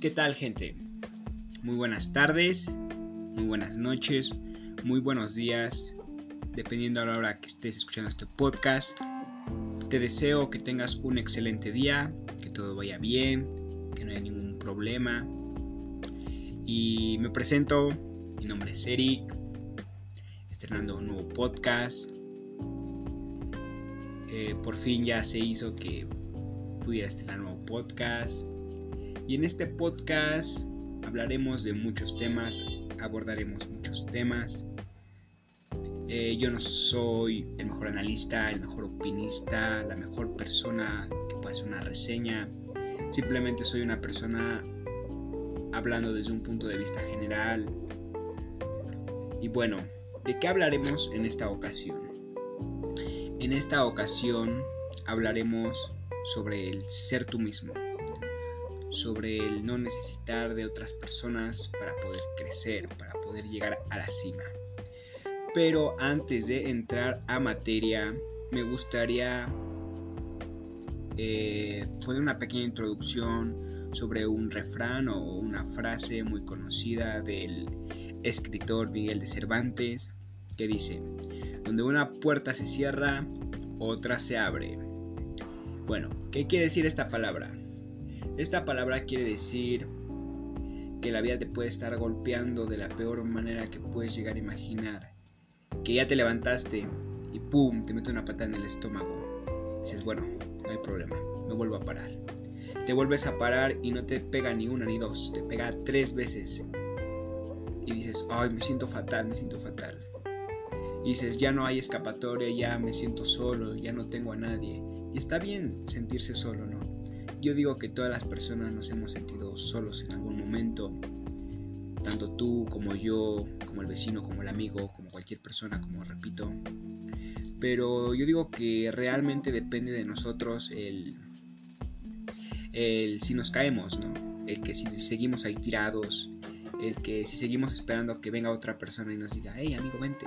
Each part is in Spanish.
¿Qué tal gente? Muy buenas tardes, muy buenas noches, muy buenos días, dependiendo a la hora que estés escuchando este podcast. Te deseo que tengas un excelente día, que todo vaya bien, que no haya ningún problema. Y me presento, mi nombre es Eric, estrenando un nuevo podcast. Eh, por fin ya se hizo que pudiera estrenar un nuevo podcast. Y en este podcast hablaremos de muchos temas, abordaremos muchos temas. Eh, yo no soy el mejor analista, el mejor opinista, la mejor persona que pueda hacer una reseña. Simplemente soy una persona hablando desde un punto de vista general. Y bueno, ¿de qué hablaremos en esta ocasión? En esta ocasión hablaremos sobre el ser tú mismo sobre el no necesitar de otras personas para poder crecer, para poder llegar a la cima. Pero antes de entrar a materia, me gustaría eh, poner una pequeña introducción sobre un refrán o una frase muy conocida del escritor Miguel de Cervantes que dice, donde una puerta se cierra, otra se abre. Bueno, ¿qué quiere decir esta palabra? Esta palabra quiere decir que la vida te puede estar golpeando de la peor manera que puedes llegar a imaginar. Que ya te levantaste y ¡pum! te mete una patada en el estómago. dices, bueno, no hay problema, me vuelvo a parar. Te vuelves a parar y no te pega ni una ni dos, te pega tres veces. Y dices, ay, me siento fatal, me siento fatal. Y dices, ya no hay escapatoria, ya me siento solo, ya no tengo a nadie. Y está bien sentirse solo, ¿no? Yo digo que todas las personas nos hemos sentido solos en algún momento, tanto tú como yo, como el vecino, como el amigo, como cualquier persona, como repito. Pero yo digo que realmente depende de nosotros el, el si nos caemos, ¿no? El que si seguimos ahí tirados, el que si seguimos esperando que venga otra persona y nos diga, hey amigo, vente,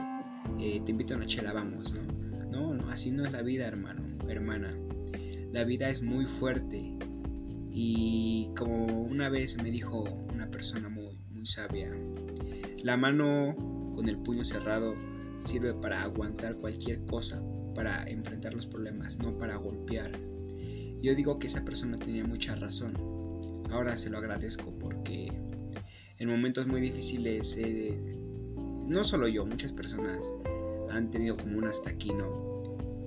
eh, te invito a una chela, vamos, ¿no? No, no, así no es la vida, hermano, hermana. La vida es muy fuerte y como una vez me dijo una persona muy, muy sabia, la mano con el puño cerrado sirve para aguantar cualquier cosa, para enfrentar los problemas, no para golpear. Yo digo que esa persona tenía mucha razón. Ahora se lo agradezco porque en momentos muy difíciles, eh, no solo yo, muchas personas han tenido como un hasta aquí, ¿no?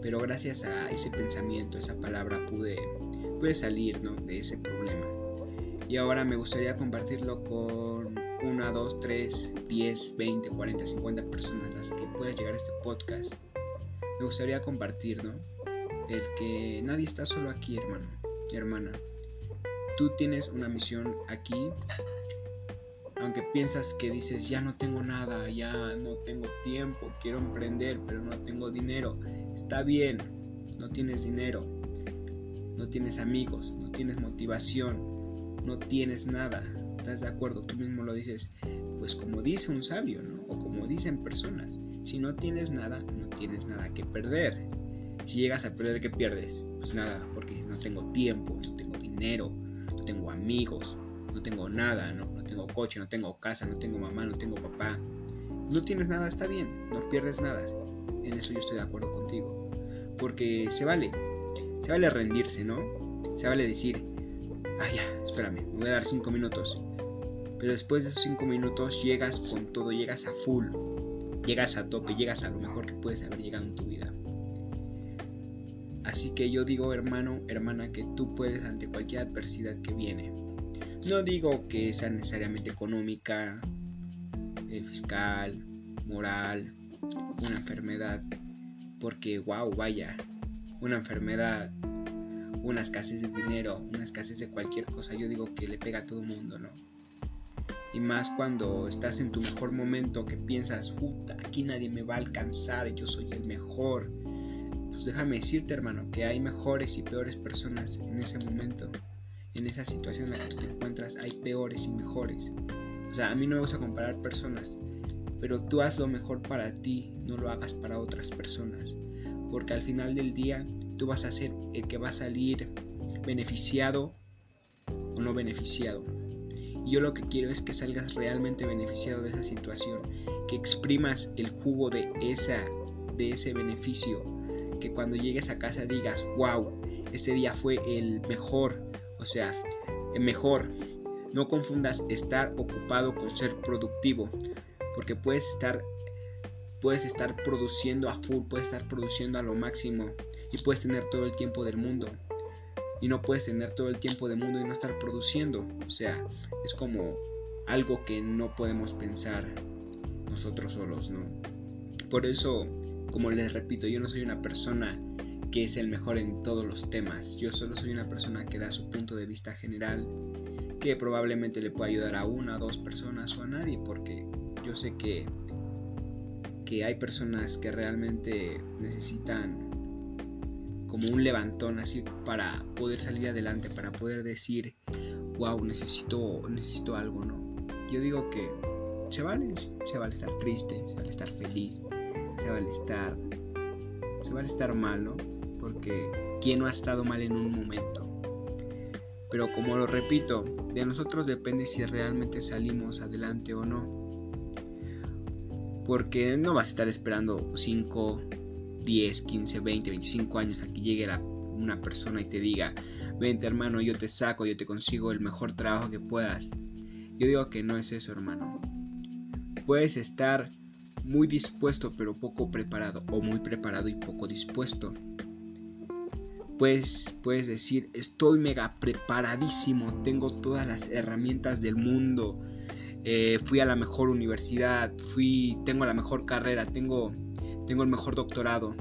Pero gracias a ese pensamiento, esa palabra, pude, pude salir de ese problema. Y ahora me gustaría compartirlo con una, dos, tres, diez, veinte, cuarenta, cincuenta personas las que pueda llegar a este podcast. Me gustaría compartir, ¿no? El que nadie está solo aquí, hermano, hermana. Tú tienes una misión aquí aunque piensas que dices, ya no tengo nada, ya no tengo tiempo, quiero emprender, pero no tengo dinero, está bien, no tienes dinero, no tienes amigos, no tienes motivación, no tienes nada, ¿estás de acuerdo? Tú mismo lo dices, pues como dice un sabio, ¿no? O como dicen personas, si no tienes nada, no tienes nada que perder. Si llegas a perder, ¿qué pierdes? Pues nada, porque no tengo tiempo, no tengo dinero, no tengo amigos, no tengo nada, ¿no? no tengo coche, no tengo casa, no tengo mamá, no tengo papá. No tienes nada, está bien, no pierdes nada. En eso yo estoy de acuerdo contigo. Porque se vale, se vale rendirse, ¿no? Se vale decir, ah, ya, espérame, me voy a dar cinco minutos. Pero después de esos cinco minutos llegas con todo, llegas a full, llegas a tope, llegas a lo mejor que puedes haber llegado en tu vida. Así que yo digo, hermano, hermana, que tú puedes ante cualquier adversidad que viene. No digo que sea necesariamente económica, eh, fiscal, moral, una enfermedad, porque wow, vaya, una enfermedad, una escasez de dinero, una escasez de cualquier cosa, yo digo que le pega a todo mundo, ¿no? Y más cuando estás en tu mejor momento que piensas, puta, aquí nadie me va a alcanzar, yo soy el mejor. Pues déjame decirte, hermano, que hay mejores y peores personas en ese momento en esa situación en la que tú te encuentras hay peores y mejores. O sea, a mí no me gusta comparar personas, pero tú haz lo mejor para ti, no lo hagas para otras personas. Porque al final del día tú vas a ser el que va a salir beneficiado o no beneficiado. Y yo lo que quiero es que salgas realmente beneficiado de esa situación, que exprimas el jugo de, esa, de ese beneficio, que cuando llegues a casa digas, wow, este día fue el mejor, o sea, el mejor. No confundas estar ocupado con ser productivo, porque puedes estar puedes estar produciendo a full, puedes estar produciendo a lo máximo y puedes tener todo el tiempo del mundo. Y no puedes tener todo el tiempo del mundo y no estar produciendo. O sea, es como algo que no podemos pensar nosotros solos, ¿no? Por eso, como les repito, yo no soy una persona que es el mejor en todos los temas. Yo solo soy una persona que da su punto de vista general, que probablemente le pueda ayudar a una, dos personas o a nadie, porque yo sé que, que hay personas que realmente necesitan como un levantón así para poder salir adelante, para poder decir, wow, necesito, necesito algo, ¿no? Yo digo que se vale, se vale estar triste, se vale estar feliz, se vale estar, se vale estar mal, ¿no? porque ¿quién no ha estado mal en un momento? Pero como lo repito, de nosotros depende si realmente salimos adelante o no. Porque no vas a estar esperando 5, 10, 15, 20, 25 años a que llegue una persona y te diga, vente hermano, yo te saco, yo te consigo el mejor trabajo que puedas. Yo digo que no es eso, hermano. Puedes estar muy dispuesto pero poco preparado o muy preparado y poco dispuesto pues puedes decir, estoy mega preparadísimo, tengo todas las herramientas del mundo, eh, fui a la mejor universidad, fui, tengo la mejor carrera, tengo, tengo el mejor doctorado.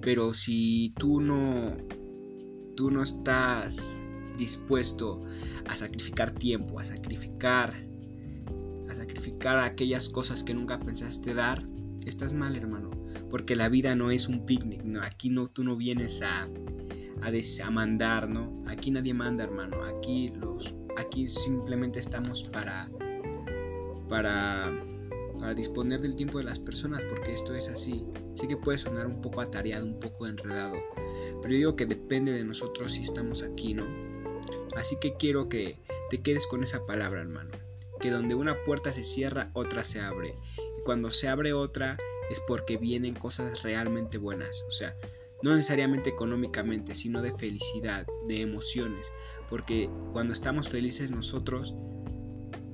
Pero si tú no, tú no estás dispuesto a sacrificar tiempo, a sacrificar, a sacrificar aquellas cosas que nunca pensaste dar, estás mal, hermano porque la vida no es un picnic, ¿no? Aquí no, tú no vienes a, a, mandar, ¿no? Aquí nadie manda, hermano. Aquí, los, aquí simplemente estamos para, para, para disponer del tiempo de las personas, porque esto es así. Sé que puede sonar un poco atareado, un poco enredado, pero yo digo que depende de nosotros si estamos aquí, ¿no? Así que quiero que te quedes con esa palabra, hermano. Que donde una puerta se cierra, otra se abre. Y cuando se abre otra, es porque vienen cosas realmente buenas. O sea, no necesariamente económicamente, sino de felicidad, de emociones. Porque cuando estamos felices nosotros,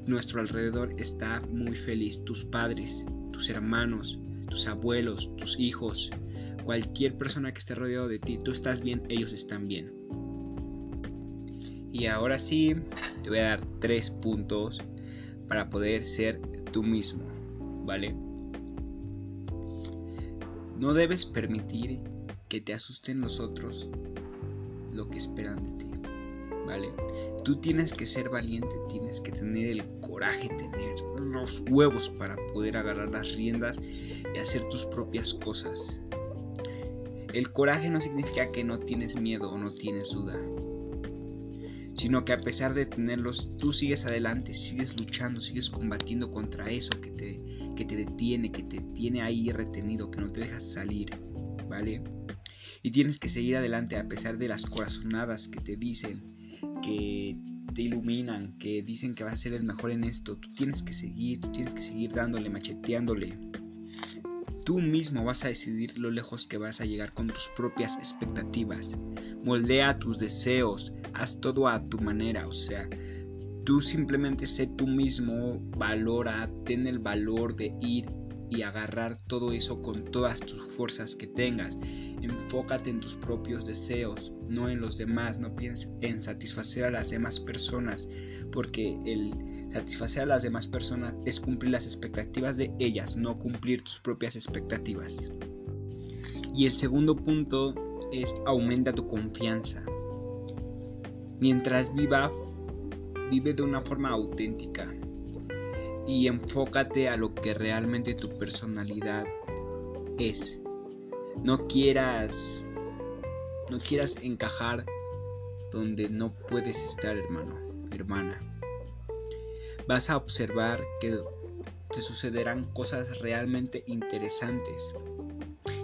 nuestro alrededor está muy feliz. Tus padres, tus hermanos, tus abuelos, tus hijos, cualquier persona que esté rodeado de ti, tú estás bien, ellos están bien. Y ahora sí, te voy a dar tres puntos para poder ser tú mismo, ¿vale? No debes permitir que te asusten los otros lo que esperan de ti, ¿vale? Tú tienes que ser valiente, tienes que tener el coraje, tener los huevos para poder agarrar las riendas y hacer tus propias cosas. El coraje no significa que no tienes miedo o no tienes duda, sino que a pesar de tenerlos, tú sigues adelante, sigues luchando, sigues combatiendo contra eso que te que te detiene, que te tiene ahí retenido, que no te dejas salir, ¿vale? Y tienes que seguir adelante a pesar de las corazonadas que te dicen, que te iluminan, que dicen que vas a ser el mejor en esto. Tú tienes que seguir, tú tienes que seguir dándole, macheteándole. Tú mismo vas a decidir lo lejos que vas a llegar con tus propias expectativas. Moldea tus deseos, haz todo a tu manera, o sea, Tú simplemente sé tú mismo, valora, ten el valor de ir y agarrar todo eso con todas tus fuerzas que tengas. Enfócate en tus propios deseos, no en los demás. No pienses en satisfacer a las demás personas, porque el satisfacer a las demás personas es cumplir las expectativas de ellas, no cumplir tus propias expectativas. Y el segundo punto es aumenta tu confianza. Mientras viva vive de una forma auténtica y enfócate a lo que realmente tu personalidad es. No quieras no quieras encajar donde no puedes estar, hermano, hermana. Vas a observar que te sucederán cosas realmente interesantes.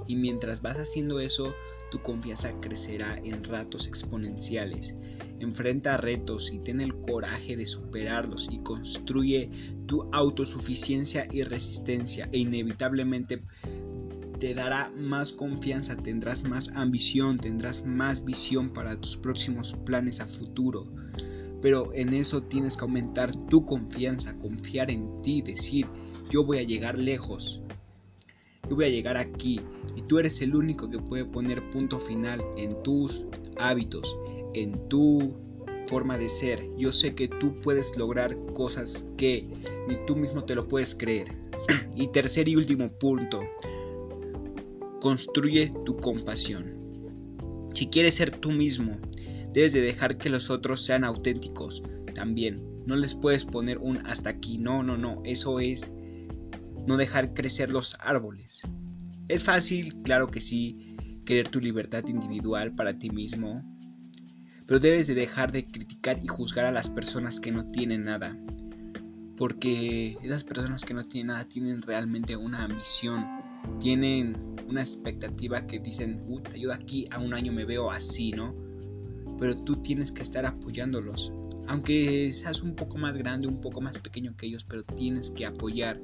Y mientras vas haciendo eso, tu confianza crecerá en ratos exponenciales. Enfrenta retos y ten el coraje de superarlos y construye tu autosuficiencia y resistencia e inevitablemente te dará más confianza, tendrás más ambición, tendrás más visión para tus próximos planes a futuro. Pero en eso tienes que aumentar tu confianza, confiar en ti, decir, yo voy a llegar lejos, yo voy a llegar aquí y tú eres el único que puede poner punto final en tus hábitos, en tu forma de ser. Yo sé que tú puedes lograr cosas que ni tú mismo te lo puedes creer. y tercer y último punto, construye tu compasión. Si quieres ser tú mismo, debes de dejar que los otros sean auténticos también. No les puedes poner un hasta aquí. No, no, no. Eso es no dejar crecer los árboles. Es fácil, claro que sí, querer tu libertad individual para ti mismo, pero debes de dejar de criticar y juzgar a las personas que no tienen nada, porque esas personas que no tienen nada tienen realmente una ambición, tienen una expectativa que dicen, uh, te ayudo aquí, a un año me veo así, ¿no? Pero tú tienes que estar apoyándolos, aunque seas un poco más grande, un poco más pequeño que ellos, pero tienes que apoyar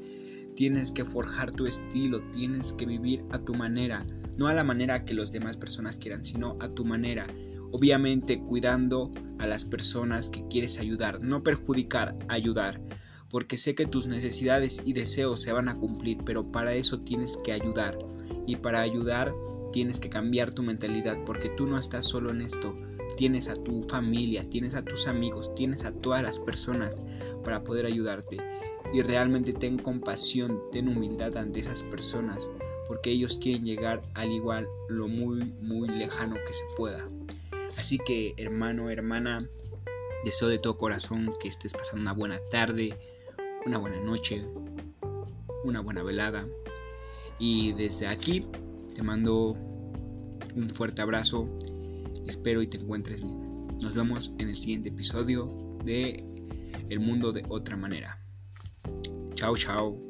Tienes que forjar tu estilo, tienes que vivir a tu manera, no a la manera que las demás personas quieran, sino a tu manera. Obviamente cuidando a las personas que quieres ayudar, no perjudicar, ayudar, porque sé que tus necesidades y deseos se van a cumplir, pero para eso tienes que ayudar. Y para ayudar tienes que cambiar tu mentalidad, porque tú no estás solo en esto, tienes a tu familia, tienes a tus amigos, tienes a todas las personas para poder ayudarte y realmente ten compasión, ten humildad ante esas personas, porque ellos quieren llegar al igual lo muy, muy lejano que se pueda. Así que hermano, hermana, deseo de todo corazón que estés pasando una buena tarde, una buena noche, una buena velada. Y desde aquí te mando un fuerte abrazo. Espero y te encuentres bien. Nos vemos en el siguiente episodio de El mundo de otra manera. Chao, chao.